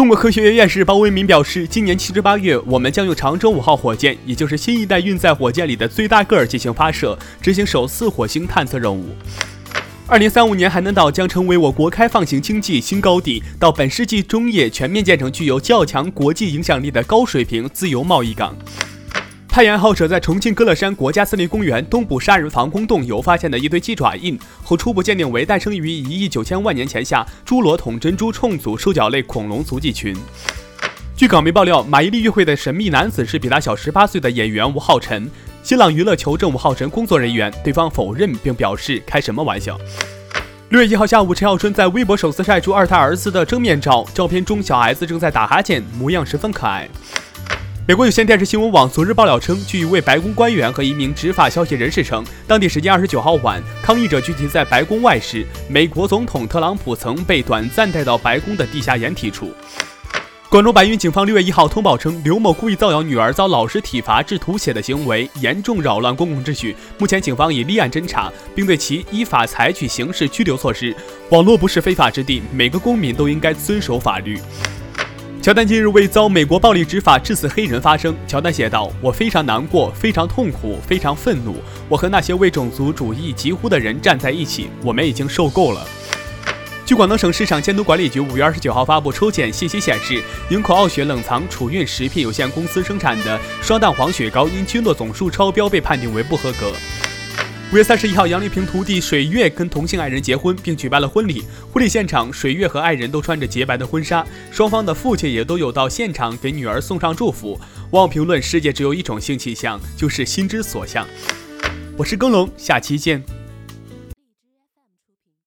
中国科学院院士包为民表示，今年七至八月，我们将用长征五号火箭，也就是新一代运载火箭里的最大个儿进行发射，执行首次火星探测任务。二零三五年，海南岛将成为我国开放型经济新高地，到本世纪中叶全面建成具有较强国际影响力的高水平自由贸易港。太原爱好者在重庆歌乐山国家森林公园东部杀人防空洞有发现的一堆鸡爪印，后初步鉴定为诞生于一亿九千万年前下侏罗统珍珠冲组兽脚类恐龙足迹群。据港媒爆料，马伊琍约会的神秘男子是比她小十八岁的演员吴昊辰。新浪娱乐求证吴昊辰工作人员，对方否认并表示开什么玩笑。六月一号下午，陈小春在微博首次晒出二胎儿子的正面照，照片中小孩子正在打哈欠，模样十分可爱。美国有线电视新闻网昨日爆料称，据一位白宫官员和一名执法消息人士称，当地时间二十九号晚，抗议者聚集在白宫外时，美国总统特朗普曾被短暂带到白宫的地下掩体处。广州白云警方六月一号通报称，刘某故意造谣女儿遭老师体罚致吐血的行为，严重扰乱公共秩序。目前警方已立案侦查，并对其依法采取刑事拘留措施。网络不是非法之地，每个公民都应该遵守法律。乔丹近日为遭美国暴力执法致死黑人发声。乔丹写道：“我非常难过，非常痛苦，非常愤怒。我和那些为种族主义疾呼的人站在一起。我们已经受够了。”据广东省市场监督管理局五月二十九号发布抽检信息显示，营口傲雪冷藏储运食品有限公司生产的双蛋黄雪糕因菌落总数超标被判定为不合格。五月三十一号，杨丽萍徒弟水月跟同性爱人结婚，并举办了婚礼。婚礼现场，水月和爱人都穿着洁白的婚纱，双方的父亲也都有到现场给女儿送上祝福。网友评论：世界只有一种性倾向，就是心之所向。我是耕龙，下期见。